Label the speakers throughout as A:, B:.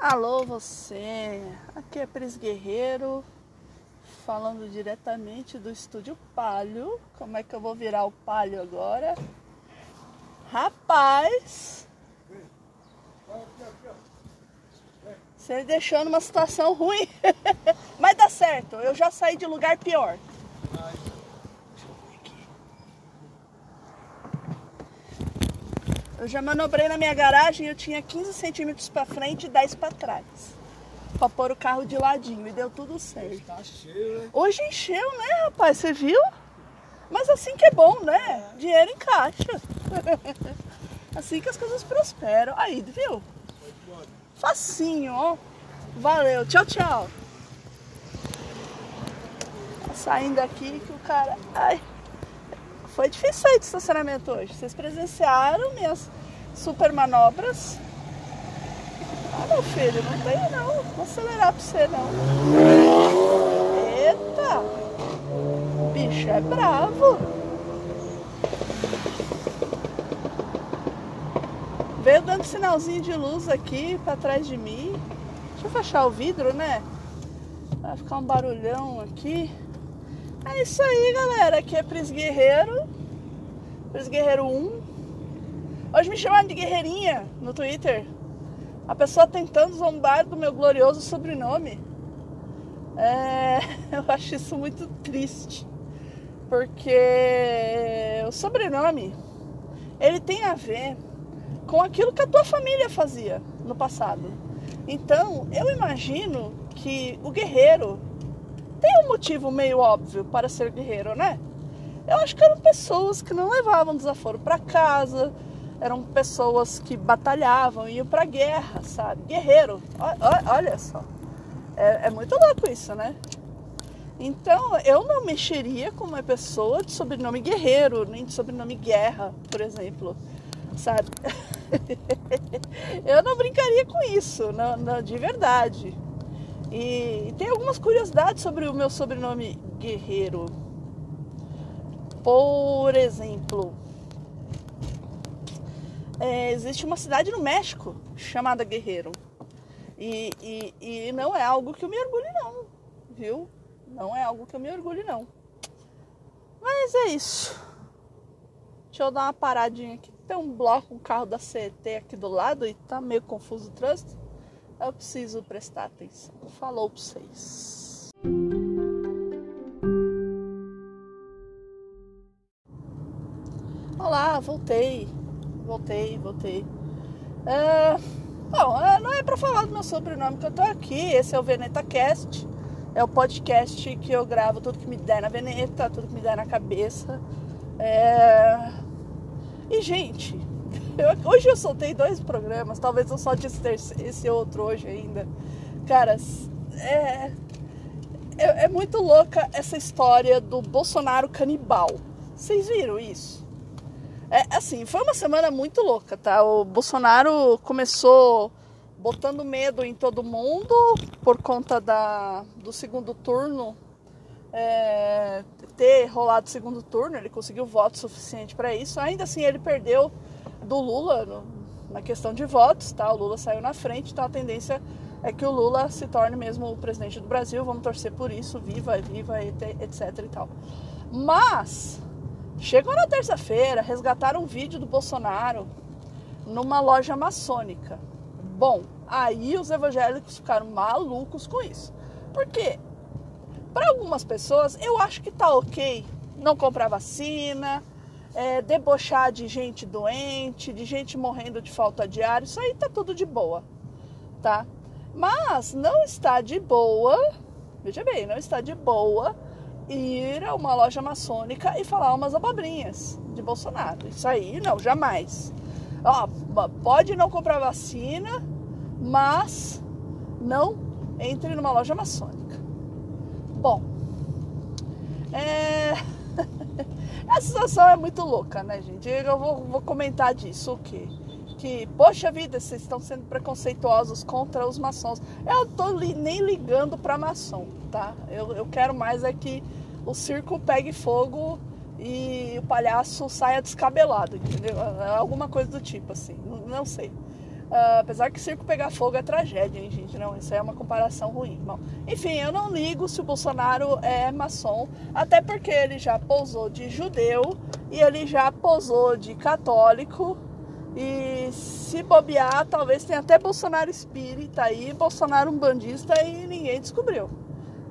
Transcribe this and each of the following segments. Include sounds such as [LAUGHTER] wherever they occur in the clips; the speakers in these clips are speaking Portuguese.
A: Alô você, aqui é Pris Guerreiro, falando diretamente do estúdio Palio. Como é que eu vou virar o Palio agora? Rapaz, você deixou numa situação ruim, [LAUGHS] mas dá certo, eu já saí de lugar pior. Eu já manobrei na minha garagem eu tinha 15 centímetros para frente e 10 para trás. Pra pôr o carro de ladinho e deu tudo certo.
B: Tá cheio, né?
A: Hoje encheu, né, rapaz? Você viu? Mas assim que é bom, né? Dinheiro em caixa. [LAUGHS] assim que as coisas prosperam. Aí, viu? Facinho, ó. Valeu. Tchau, tchau. Tá saindo aqui que o cara. Ai. Foi difícil sair de estacionamento hoje. Vocês presenciaram minhas super manobras. Ah, meu filho, não tem não. Vou acelerar pra você não. Eita! Bicho é bravo. Veio dando sinalzinho de luz aqui pra trás de mim. Deixa eu fechar o vidro, né? Vai ficar um barulhão aqui. É isso aí, galera. Aqui é Pris Guerreiro. Pris Guerreiro 1. Hoje me chamaram de Guerreirinha no Twitter. A pessoa tentando zombar do meu glorioso sobrenome. É, [LAUGHS] eu acho isso muito triste. Porque o sobrenome ele tem a ver com aquilo que a tua família fazia no passado. Então, eu imagino que o guerreiro tem um motivo meio óbvio para ser guerreiro, né? Eu acho que eram pessoas que não levavam desaforo para casa, eram pessoas que batalhavam, iam para guerra, sabe? Guerreiro, olha só. É, é, muito louco isso, né? Então, eu não mexeria com uma pessoa de sobrenome guerreiro, nem de sobrenome guerra, por exemplo, sabe? [LAUGHS] eu não brincaria com isso, não, não, de verdade. E tem algumas curiosidades sobre o meu sobrenome Guerreiro. Por exemplo, é, existe uma cidade no México chamada Guerreiro. E, e, e não é algo que eu me orgulhe, não, viu? Não é algo que eu me orgulhe, não. Mas é isso. Deixa eu dar uma paradinha aqui. Tem um bloco, um carro da CET aqui do lado e tá meio confuso o trânsito eu preciso prestar atenção. Falou para vocês. Olá, voltei. Voltei, voltei. É, bom, é, não é para falar do meu sobrenome que eu tô aqui. Esse é o Veneta Cast. É o podcast que eu gravo tudo que me der na Veneta, tudo que me der na cabeça. É... E, gente, eu, hoje eu soltei dois programas, talvez eu solte esse, esse outro hoje ainda. Cara, é, é, é muito louca essa história do Bolsonaro canibal. Vocês viram isso? É assim, foi uma semana muito louca, tá? O Bolsonaro começou botando medo em todo mundo por conta da, do segundo turno é, ter rolado o segundo turno, ele conseguiu voto suficiente para isso. Ainda assim, ele perdeu do Lula no, na questão de votos, tá? O Lula saiu na frente, então a tendência é que o Lula se torne mesmo o presidente do Brasil. Vamos torcer por isso, viva, viva, etc e tal. Mas chegou na terça-feira, resgataram um vídeo do Bolsonaro numa loja maçônica. Bom, aí os evangélicos ficaram malucos com isso. Por quê? Para algumas pessoas, eu acho que tá ok não comprar vacina, é, debochar de gente doente, de gente morrendo de falta de ar, isso aí tá tudo de boa, tá? Mas não está de boa, veja bem, não está de boa ir a uma loja maçônica e falar umas abobrinhas de Bolsonaro. Isso aí não, jamais. Ó, pode não comprar vacina, mas não entre numa loja maçônica. Bom, é [LAUGHS] a situação é muito louca, né, gente? Eu vou, vou comentar disso, o quê? Que, poxa vida, vocês estão sendo preconceituosos contra os maçons. Eu tô li, nem ligando para maçom, tá? Eu, eu quero mais é que o circo pegue fogo e o palhaço saia descabelado, entendeu? É alguma coisa do tipo, assim, não, não sei. Uh, apesar que circo pegar fogo é tragédia, hein, gente? Não, isso é uma comparação ruim. Bom, enfim, eu não ligo se o Bolsonaro é maçom, até porque ele já posou de judeu e ele já posou de católico. E se bobear, talvez tenha até Bolsonaro espírita aí, Bolsonaro um bandista e ninguém descobriu,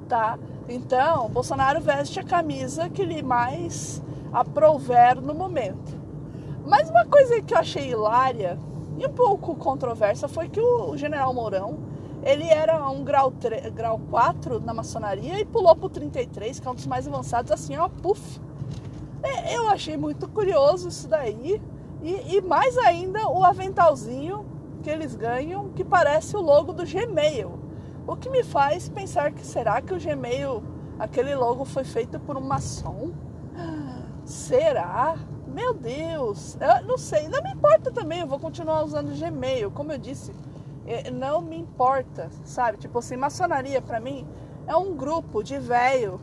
A: tá? Então, Bolsonaro veste a camisa que lhe mais aprouver no momento. Mas uma coisa que eu achei hilária e um pouco controversa foi que o, general Mourão, ele era um grau, 3, grau 4 na maçonaria e pulou pro 33, que é um dos mais avançados, assim, ó, puf. É, eu achei muito curioso isso daí. E, e, mais ainda o aventalzinho que eles ganham, que parece o logo do Gmail. O que me faz pensar que será que o Gmail, aquele logo foi feito por um maçom? [GASPS] Será? Meu Deus, eu não sei, não me importa também, eu vou continuar usando Gmail, como eu disse, é, não me importa, sabe? Tipo assim, maçonaria para mim é um grupo de velho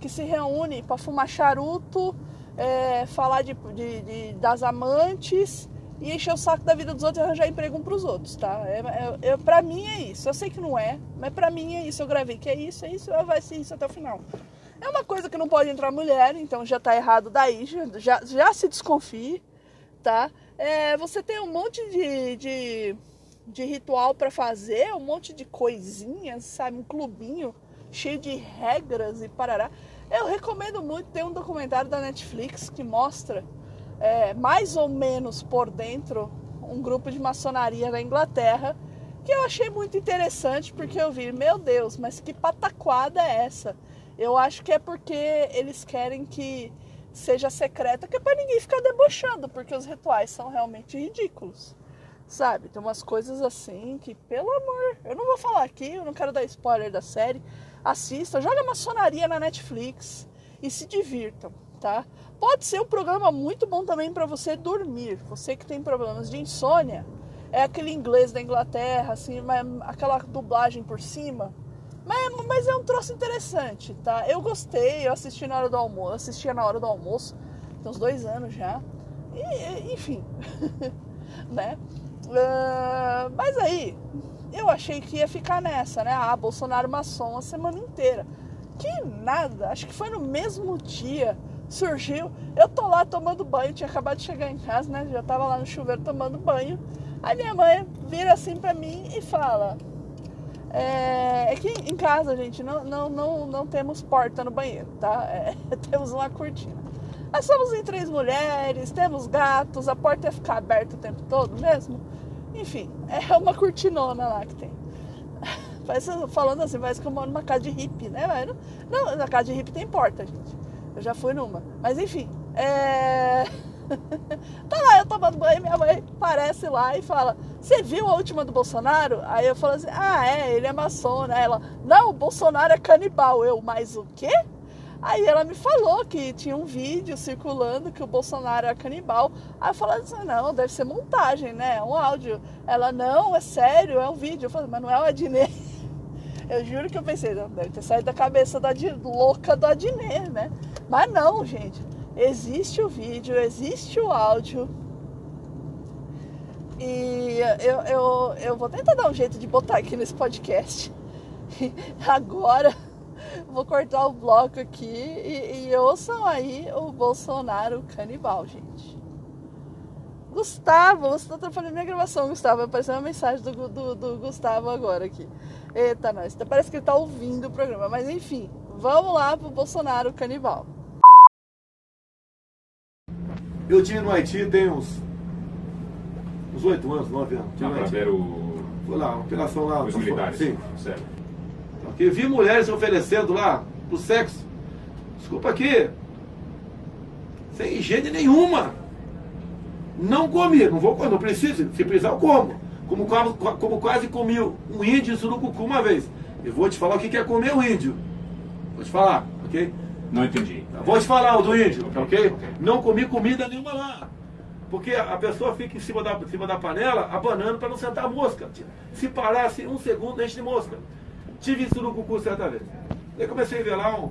A: que se reúne para fumar charuto, é, falar de, de, de, das amantes e encher o saco da vida dos outros e arranjar emprego um pros outros, tá? É, é, é, pra mim é isso. Eu sei que não é, mas pra mim é isso. Eu gravei que é isso, é isso, vai ser isso até o final. É uma coisa que não pode entrar mulher, então já tá errado daí, já, já se desconfie, tá? É, você tem um monte de, de, de ritual para fazer, um monte de coisinhas, sabe? Um clubinho cheio de regras e parará. Eu recomendo muito, tem um documentário da Netflix que mostra é, mais ou menos por dentro um grupo de maçonaria na Inglaterra que eu achei muito interessante porque eu vi, meu Deus, mas que pataquada é essa? Eu acho que é porque eles querem que seja secreta, que é para ninguém ficar debochando, porque os rituais são realmente ridículos. Sabe? Tem umas coisas assim que, pelo amor, eu não vou falar aqui, eu não quero dar spoiler da série. Assista, joga maçonaria na Netflix e se divirtam, tá? Pode ser um programa muito bom também para você dormir. Você que tem problemas de insônia, é aquele inglês da Inglaterra, assim, aquela dublagem por cima mas, é um troço interessante, tá? Eu gostei, eu assisti na hora do almoço, assistia na hora do almoço, tem uns dois anos já. E, enfim, [LAUGHS] né? Uh, mas aí, eu achei que ia ficar nessa, né? Ah, Bolsonaro maçom a semana inteira. Que nada, acho que foi no mesmo dia surgiu. Eu tô lá tomando banho, tinha acabado de chegar em casa, né? Já tava lá no chuveiro tomando banho. Aí minha mãe vira assim pra mim e fala: é, é, que em casa, gente, não, não, não, não temos porta no banheiro, tá? É, [LAUGHS] temos uma cortina. Nós somos em três mulheres, temos gatos, a porta ia ficar aberta o tempo todo mesmo. Enfim, é uma cortinona lá que tem. [LAUGHS] Parece, falando assim, parece que eu moro numa casa de hippie, né? Não, não, na casa de hippie tem porta, gente. Eu já fui numa. Mas enfim, é. [LAUGHS] [LAUGHS] tá lá eu tomando banho, minha mãe aparece lá e fala: Você viu a última do Bolsonaro? Aí eu falo assim: Ah, é, ele é maçom, né? Ela: Não, o Bolsonaro é canibal. Eu, mas o quê? Aí ela me falou que tinha um vídeo circulando que o Bolsonaro é canibal. Aí eu falei assim: Não, deve ser montagem, né? É um áudio. Ela: Não, é sério, é um vídeo. Eu falei: Mas não é o Adnet. [LAUGHS] Eu juro que eu pensei: deve ter saído da cabeça da louca do Adnet, né? Mas não, gente existe o vídeo, existe o áudio. E eu, eu, eu vou tentar dar um jeito de botar aqui nesse podcast. [LAUGHS] Agora vou cortar o bloco aqui e, e ouçam aí o Bolsonaro canibal, gente. Gustavo, você está atrapalhando minha gravação, Gustavo. Apareceu uma mensagem do, do, do Gustavo agora aqui. Eita, nós. Parece que ele está ouvindo o programa. Mas enfim, vamos lá pro Bolsonaro canibal.
B: Eu tinha no Haiti tem uns uns oito anos, nove anos.
C: Tinha ah, ver o...
B: Foi lá, uma operação lá.
C: Os militares.
B: Sim.
C: Certo.
B: Porque vi mulheres oferecendo lá pro sexo. Desculpa aqui. Sem higiene nenhuma. Não comi, não vou comer, não preciso. Se precisar, eu como. Como, como quase comi um índio surucucu uma vez. Eu vou te falar o que é comer um índio. Vou te falar, ok?
C: Não entendi.
B: Vou te falar o do índio, okay. ok? Não comi comida nenhuma lá. Porque a pessoa fica em cima da, em cima da panela, abanando para não sentar a mosca. Se parasse um segundo, enche de mosca. Tive isso no cucu certa vez. Aí comecei a ver lá um,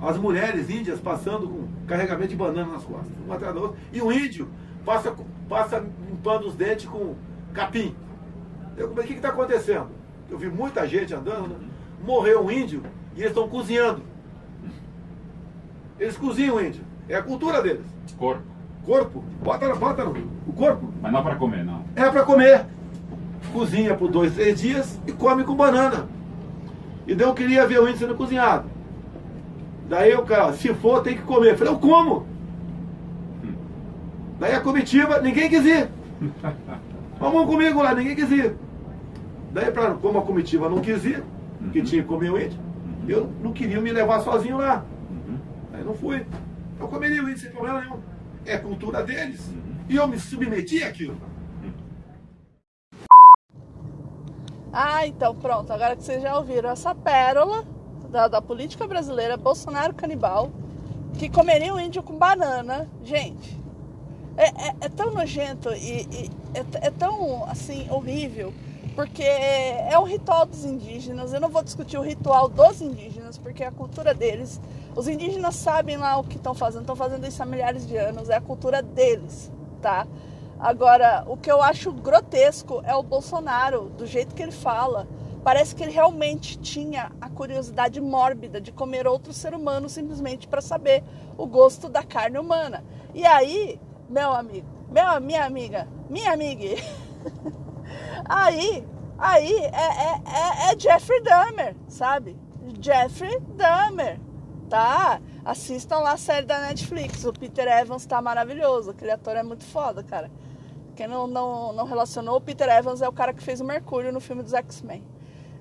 B: as mulheres índias passando com carregamento de banana nas costas, uma atrás da outra. E o índio passa, passa limpando os dentes com, capim. Eu falei, o que está acontecendo? Eu vi muita gente andando, morreu um índio e eles estão cozinhando. Eles cozinham o índio. É a cultura deles.
C: Corpo.
B: Corpo. Bota, bota no, o corpo.
C: Mas não para comer, não.
B: É para comer. Cozinha por dois, três dias e come com banana. E daí eu queria ver o índio sendo cozinhado. Daí o cara, se for, tem que comer. Eu falei, eu como. Daí a comitiva, ninguém quis ir. [LAUGHS] Vamos comigo lá, ninguém quis ir. Daí, pra, como a comitiva não quis ir, que
C: Uhum.
B: tinha que comer o índio, eu não queria me levar sozinho lá. Aí não fui. Eu comeria o índio sem problema nenhum. É cultura deles. E eu me submeti àquilo.
A: Ah, então pronto. Agora que vocês já ouviram essa pérola da, da política brasileira, Bolsonaro canibal, que comeria o índio com banana. Gente, é, é- é tão nojento e, e é, é tão assim horrível. Porque é um ritual dos indígenas. Eu não vou discutir o ritual dos indígenas, porque é a cultura deles. Os indígenas sabem lá o que estão fazendo, estão fazendo isso há milhares de anos. É a cultura deles, tá? Agora, o que eu acho grotesco é o Bolsonaro, do jeito que ele fala. Parece que ele realmente tinha a curiosidade mórbida de comer outro ser humano simplesmente para saber o gosto da carne humana. E aí, meu amigo, meu, minha amiga, minha amiga, [LAUGHS] aí, aí é, é, é, é Jeffrey Dahmer, sabe? Jeffrey Dahmer, tá? Assistam lá a série da Netflix. O Peter Evans tá maravilhoso. Aquele ator é muito foda, cara. Quem não, não, não relacionou, o Peter Evans é o cara que fez o Mercúrio no filme dos X-Men.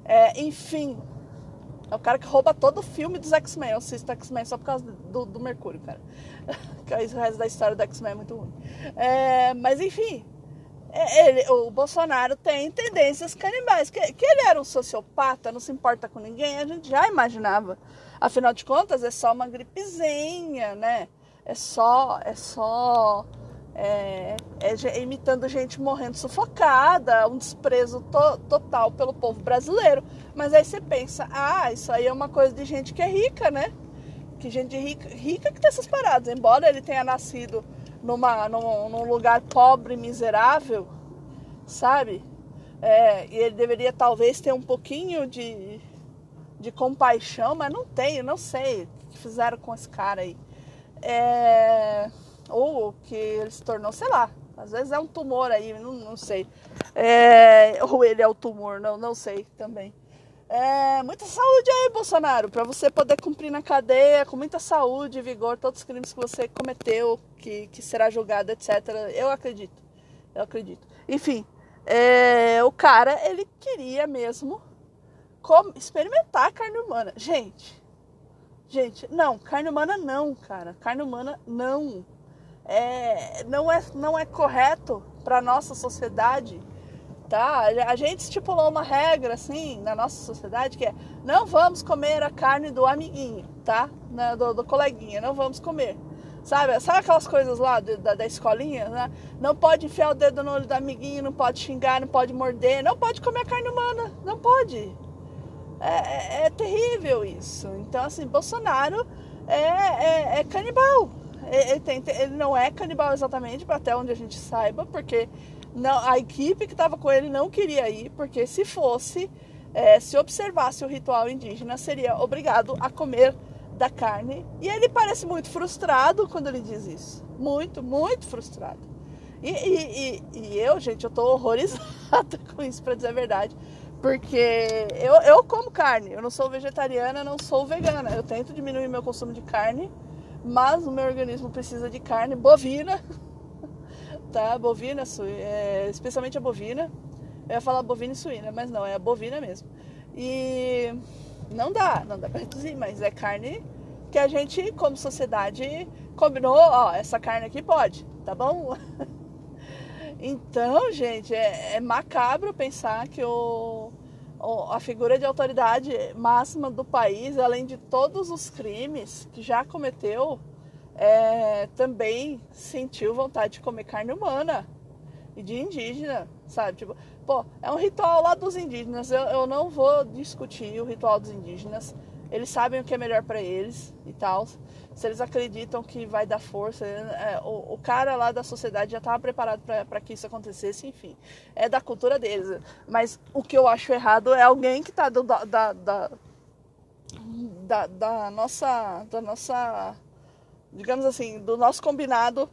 A: É, enfim, é o cara que rouba todo o filme dos X-Men. Eu assisto X-Men só por causa do, do Mercúrio, cara. [LAUGHS] Que o resto da história do X-Men é muito ruim. É, mas enfim, ele- o Bolsonaro tem tendências canibais. Que, que ele era um sociopata, não se importa com ninguém, a gente já imaginava. Afinal de contas, é só uma gripezinha, né? É só, é só é, é imitando gente morrendo sufocada, um desprezo to- total pelo povo brasileiro. Mas aí você pensa, ah, isso aí é uma coisa de gente que é rica, né? Que gente rica, rica que tem essas paradas. Embora ele tenha nascido numa, num, num lugar pobre, miserável, sabe? É, e ele deveria talvez ter um pouquinho de, de compaixão, mas não tem, não sei o que fizeram com esse cara aí. É, ou que ele se tornou, sei lá, às vezes é um tumor aí, não, não sei. É, ou ele é o tumor, não, não sei também. É, muita saúde aí, Bolsonaro, para você poder cumprir na cadeia com muita saúde e vigor todos os crimes que você cometeu, que, que será julgado, etc. Eu acredito, eu acredito. Enfim, é, o cara, ele queria mesmo experimentar carne humana. Gente, gente, não, carne humana não, cara. Carne humana não. É, não, é, não é correto para nossa sociedade tá? A gente estipulou uma regra assim na nossa sociedade que é não vamos comer a carne do amiguinho, tá? Na- do, do coleguinha, não vamos comer. Sabe, sabe aquelas coisas lá de- da, da escolinha, né? Não pode enfiar o dedo no olho do amiguinho, não pode xingar, não pode morder, não pode comer carne humana, não pode. É, é- é terrível isso. Então, assim, Bolsonaro é, é- é canibal. Ele, tem- ele não é canibal exatamente, até onde a gente saiba, porque não, a equipe que estava com ele não queria ir, porque se fosse, é, se observasse o ritual indígena, seria obrigado a comer da carne. E ele parece muito frustrado quando ele diz isso. Muito, muito frustrado. E, e- e- e eu, gente, eu tô horrorizada [LAUGHS] com isso, pra dizer a verdade. Porque eu, eu como carne, eu não sou vegetariana, não sou vegana. Eu tento diminuir meu consumo de carne, mas o meu organismo precisa de carne bovina, [LAUGHS] tá? Bovina, é, especialmente a bovina. Eu ia falar bovina e suína, mas não, é a bovina mesmo. E não dá, não dá pra reduzir, mas é carne que a gente, como sociedade, combinou, ó, essa carne aqui pode, tá bom? [LAUGHS] Então, gente, é, é macabro pensar que o, o- a figura de autoridade máxima do país, além de todos os crimes que já cometeu, é, também sentiu vontade de comer carne humana e de indígena, sabe? Tipo, pô, é um ritual lá dos indígenas. Eu, eu não vou discutir o ritual dos indígenas. Eles sabem o que é melhor para eles e tal. Se eles acreditam que vai dar força, é, o, o, cara lá da sociedade já estava preparado para que isso acontecesse, enfim. É da cultura deles. Mas o que eu acho errado é alguém que está da, da, da, da, nossa. Da nossa. Digamos assim, do nosso combinado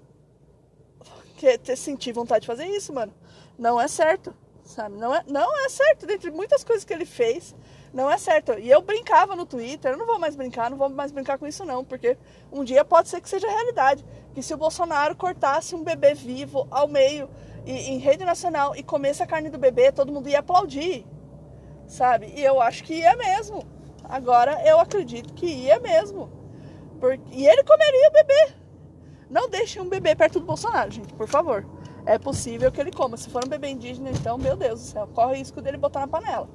A: que sentir vontade de fazer isso, mano. Não é certo, sabe? Não é, não é certo. Dentre muitas coisas que ele fez, não é certo. E eu brincava no Twitter, eu não vou mais brincar, não vou mais brincar com isso não, porque um dia pode ser que seja realidade. Que se o Bolsonaro cortasse um bebê vivo ao meio e, em rede nacional e comesse a carne do bebê, todo mundo ia aplaudir, sabe? E eu acho que ia mesmo. Agora eu acredito que ia mesmo. Porque, e ele comeria o bebê. Não deixem um bebê perto do Bolsonaro, gente, por favor. É possível que ele coma. Se for um bebê indígena, então, meu Deus do céu, corre o risco dele botar na panela,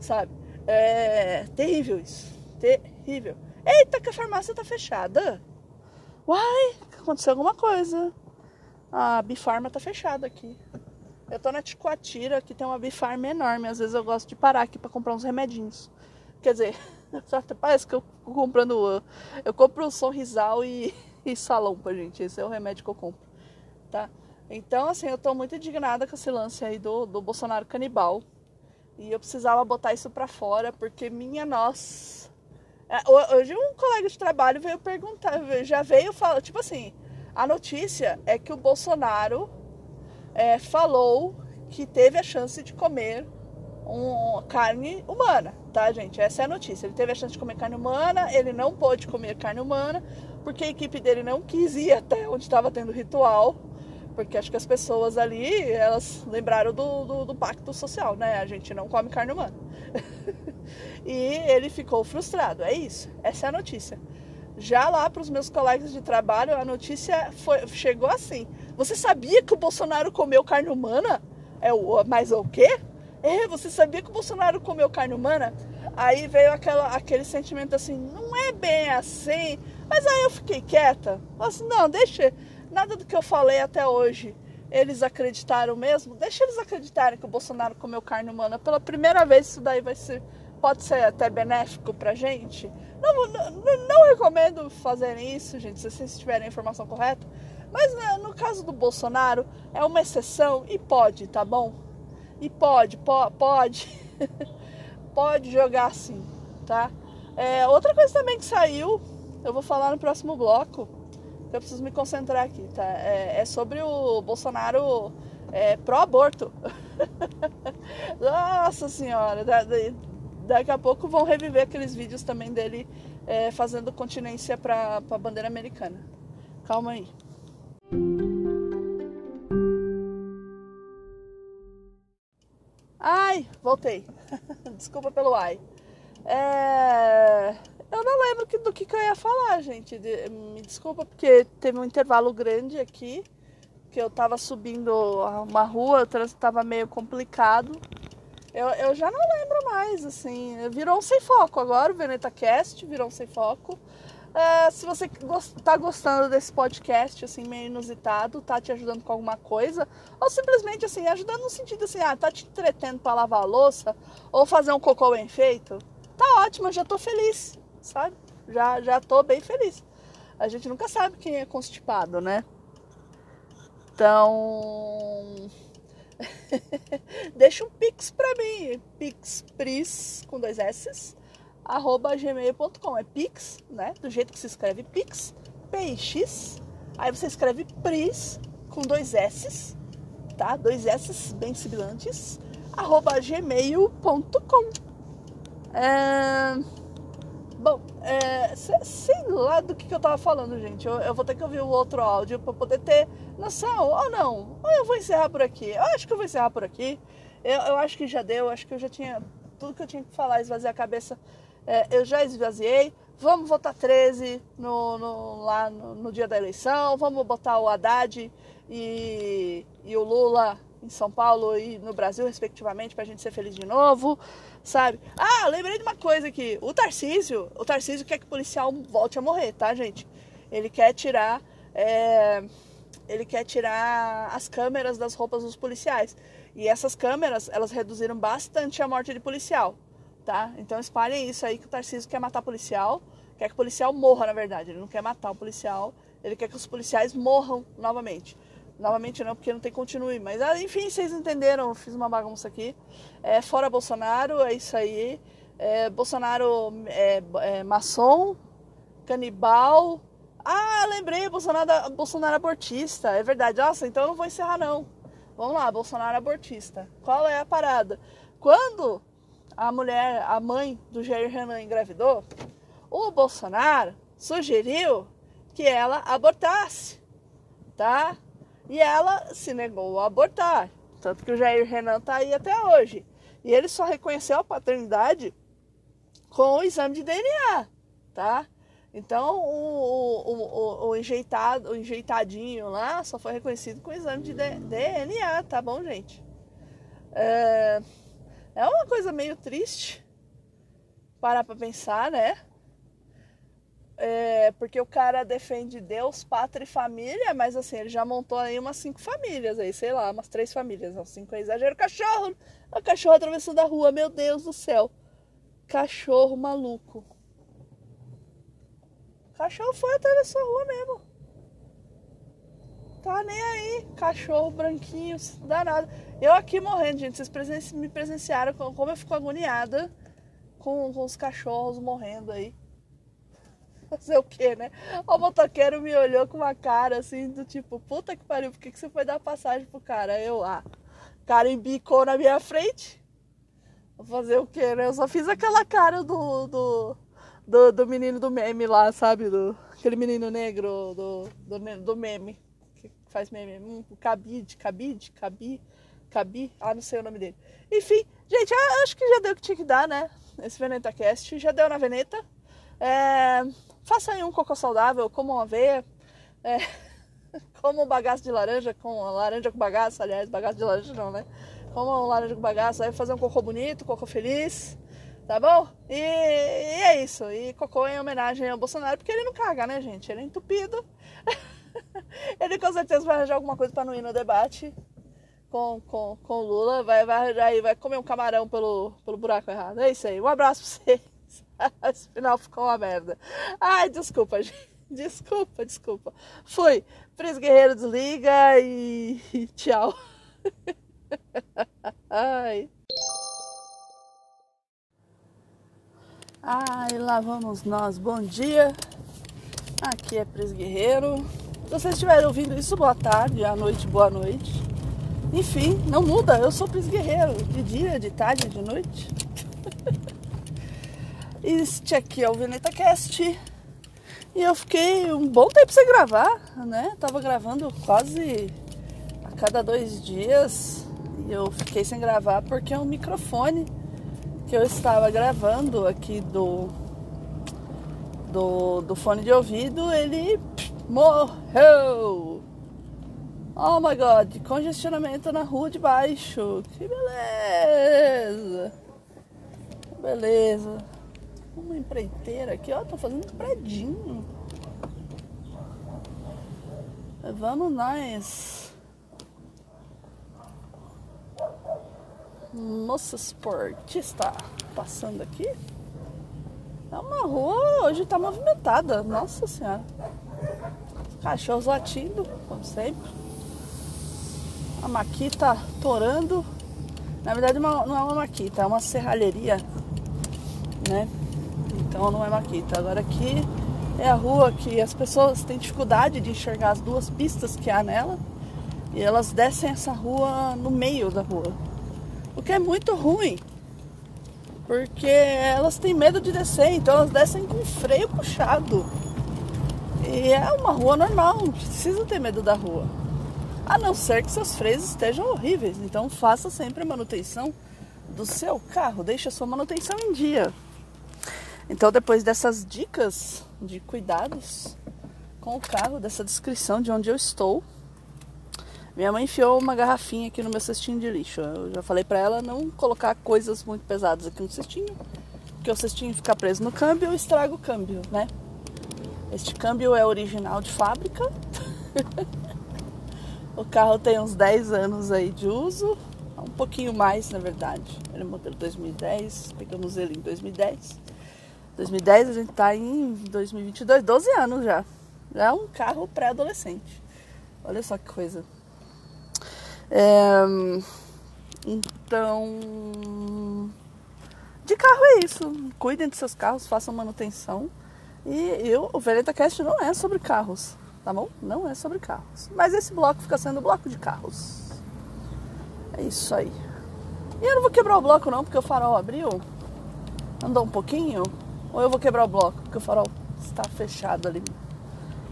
A: sabe? É terrível isso. Terrível. Eita, que a farmácia tá fechada. Uai, aconteceu alguma coisa. A Bifarma tá fechada aqui. Eu tô na Ticoatira, que tem uma Bifarma enorme. Às vezes eu gosto de parar aqui para comprar uns remedinhos. Quer dizer, [LAUGHS] parece que eu tô comprando. Eu compro o Sorrisal e, [LAUGHS] e Salompa, gente. Esse é o remédio que eu compro, tá? Então, assim, eu tô muito indignada com esse lance aí do, do Bolsonaro canibal. E eu precisava botar isso pra fora, porque minha nossa. É, hoje um colega de trabalho veio perguntar, já veio falar, tipo assim, a notícia é que o Bolsonaro é, falou que teve a chance de comer um, carne humana, tá, gente? Essa é a notícia. Ele teve a chance de comer carne humana, ele não pôde comer carne humana, porque a equipe dele não quis ir até onde estava tendo ritual porque acho que as pessoas ali, elas lembraram do, do, do pacto social, né? A gente não come carne humana. [LAUGHS] e ele ficou frustrado, é isso, essa é a notícia. Já lá para os meus colegas de trabalho, a notícia foi, chegou assim: Você sabia que o Bolsonaro comeu carne humana? É o, mas o quê? É, você sabia que o Bolsonaro comeu carne humana? Aí veio aquela, aquele sentimento assim: Não é bem assim. Mas aí eu fiquei quieta. Assim, não, deixa, nada do que eu falei até hoje eles acreditaram mesmo, deixa eles acreditarem que o Bolsonaro comeu carne humana. Pela primeira vez isso daí vai ser, pode ser até benéfico pra gente. Não, não, não recomendo fazerem isso, gente, se vocês tiverem a informação correta. Mas né, no caso do Bolsonaro, é uma exceção e pode, tá bom? E pode, po pode, [LAUGHS] pode jogar assim, tá? É, outra coisa também que saiu, eu vou falar no próximo bloco, eu preciso me concentrar aqui, tá? É, é sobre o Bolsonaro é, pró-aborto. [LAUGHS] Nossa senhora, da, da, daqui a pouco vão reviver aqueles vídeos também dele é, fazendo continência para a bandeira americana. Calma aí. Voltei. [LAUGHS] Desculpa pelo ai. É... Eu não lembro do que, que eu ia falar, gente. De, me desculpa, porque teve um intervalo grande aqui, que eu tava subindo uma rua, o trânsito tava meio complicado. Eu, eu já não lembro mais, assim. Virou um sem foco agora, o Veneta Cast virou um sem foco. É, se você está gostando desse podcast, assim, meio inusitado, tá te ajudando com alguma coisa, ou simplesmente, assim, ajudando no sentido assim, ah, tá te entretendo para lavar a louça, ou fazer um cocô bem feito, tá ótimo, eu já tô feliz sabe? Já, já tô bem feliz. A gente nunca sabe quem é constipado, né? Então. [LAUGHS] Deixa um pix pra mim. Pixpris com dois S. Arroba gmail.com. É pix, né? Do jeito que se escreve pix. PX. Aí você escreve pris com dois S. Tá? Dois S bem sibilantes. Arroba gmail.com. Bom, é, sei lá do que, eu tava falando, gente. Eu, eu, vou ter que ouvir o outro áudio para poder ter noção. Ou não. Ou eu vou encerrar por aqui. Eu acho que eu vou encerrar por aqui. Eu, eu acho que já deu. Acho que eu já tinha. Tudo que eu tinha que falar, esvaziar a cabeça, é, eu já esvaziei. Vamos votar 13 no, no lá no, no, dia da eleição. Vamos botar o Haddad e, e o Lula em São Paulo e no Brasil, respectivamente, para a gente ser feliz de novo, sabe? Ah, lembrei de uma coisa aqui. O Tarcísio, o Tarcísio quer que o policial volte a morrer, tá, gente? Ele quer tirar, é, ele quer tirar as câmeras das roupas dos policiais. E essas câmeras, elas reduziram bastante a morte de policial, tá? Então espalhem isso aí que o Tarcísio quer matar policial, quer que o policial morra, na verdade. Ele não quer matar o policial, ele quer que os policiais morram novamente. Novamente não, porque não tem continue. Mas ah, enfim, vocês entenderam, fiz uma bagunça aqui. É, fora Bolsonaro, é isso aí. É, Bolsonaro é, é maçom, canibal. Ah, lembrei, Bolsonaro, Bolsonaro abortista. É verdade. Nossa, então eu não vou encerrar não. Vamos lá, Bolsonaro abortista. Qual é a parada? Quando a mulher, a mãe do Jair Renan engravidou, o Bolsonaro sugeriu que ela abortasse, tá? E ela se negou a abortar. Tanto que o Jair Renan tá aí até hoje. E ele só reconheceu a paternidade com o exame de DNA, tá? Então o, o, o, o, enjeitado, o enjeitadinho lá só foi reconhecido com o exame de DNA, tá bom, gente? É, é uma coisa meio triste parar pra pensar, né? É, porque o cara defende Deus, pátria e família, mas assim, ele já montou aí umas cinco famílias aí, sei lá, umas três famílias, não, cinco é exagero. Cachorro! O cachorro atravessando a rua, meu Deus do céu. Cachorro maluco. Cachorro foi atravessou a rua mesmo. Tá nem aí. Cachorro branquinho, danado. Eu aqui morrendo, gente. Vocês me presenciaram como eu fico agoniada com, com os cachorros morrendo aí [LAUGHS] fazer o quê, né? O motoqueiro me olhou com uma cara assim, do tipo, puta que pariu, por que, que você foi dar passagem pro cara? Eu, ah, cara embicou na minha frente. Vou fazer o quê, né? Eu só fiz aquela cara do, do, do, do menino do meme lá, sabe? Do, aquele menino negro do, do, do meme, que faz meme. Hum, o Cabide, Cabide, Cabi, Cabi, ah, não sei o nome dele. Enfim, gente, acho que já deu o que tinha que dar, né? Esse Veneta Cast. Já deu na Veneta. É, faça aí um cocô saudável, como uma aveia, é, [LAUGHS] como um bagaço de laranja, com laranja com bagaço, aliás, bagaço de laranja não, né? Como um laranja com bagaço, aí fazer um cocô bonito, cocô feliz, tá bom? E, e, é isso, e cocô em homenagem ao Bolsonaro, porque ele não caga, né, gente? Ele é entupido. [LAUGHS] ele com certeza vai arranjar alguma coisa para não ir no debate com, com, com o Lula, vai, vai, vai, vai comer um camarão pelo, pelo buraco errado. É isso aí, um abraço pra você. [LAUGHS] Esse final ficou uma merda. Ai, desculpa, [LAUGHS] gente. Desculpa, desculpa. Fui. Pris Guerreiro desliga e, [LAUGHS] tchau. Ai. Ai, lá vamos nós. Bom dia. Aqui é Pris Guerreiro. Se vocês estiverem ouvindo isso, boa tarde, à noite, boa noite. Enfim, não muda. Eu sou Pris Guerreiro. De dia, de tarde, de noite. Este aqui é o Veneta Cast. E eu fiquei um bom tempo sem gravar, né? Tava gravando quase a cada dois dias. E eu fiquei sem gravar porque o microfone que eu estava gravando aqui do, do, do fone de ouvido, ele morreu. Oh my god, congestionamento na rua de baixo. Que beleza. Beleza uma empreiteira aqui, ó, tô fazendo um predinho. Vamos nós. Moça esportista passando aqui. É uma rua, hoje tá movimentada, nossa senhora. Cachorros latindo, como sempre. A maquita torando. Na verdade não é uma maquita, é uma serralheria, né? Então não é Maquita. Agora aqui é a rua que as pessoas têm dificuldade de enxergar as duas pistas que há nela e elas descem essa rua no meio da rua. O que é muito ruim, porque elas têm medo de descer, então elas descem com freio puxado. E é uma rua normal, não precisa ter medo da rua. A não ser que seus freios estejam horríveis. Então faça sempre a manutenção do seu carro, deixe a sua manutenção em dia. Então, depois dessas dicas de cuidados com o carro, dessa descrição de onde eu estou, minha mãe enfiou uma garrafinha aqui no meu cestinho de lixo. Eu já falei para ela não colocar coisas muito pesadas aqui no cestinho, porque o cestinho fica preso no câmbio, eu estrago o câmbio, né? Este câmbio é original de fábrica. [LAUGHS] o carro tem uns 10 anos aí de uso. um pouquinho mais, na verdade. Ele é modelo 2010, pegamos ele em 2010. 2010 a gente tá em 2022, 12 anos já. Já é um carro pré-adolescente. Olha só que coisa. É, então, de carro é isso. Cuidem dos seus carros, façam manutenção. E eu, o Vereta Cast não é sobre carros, tá bom? Não é sobre carros. Mas esse bloco fica sendo bloco de carros. É isso aí. E eu não vou quebrar o bloco não, porque o farol abriu. Andou um pouquinho. Ou eu vou quebrar o bloco, porque o farol está fechado ali.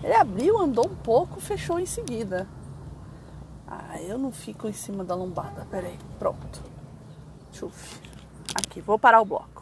A: Ele abriu, andou um pouco, fechou em seguida. Ah, eu não fico em cima da lombada. Peraí, pronto. Chuf. Aqui, vou parar o bloco.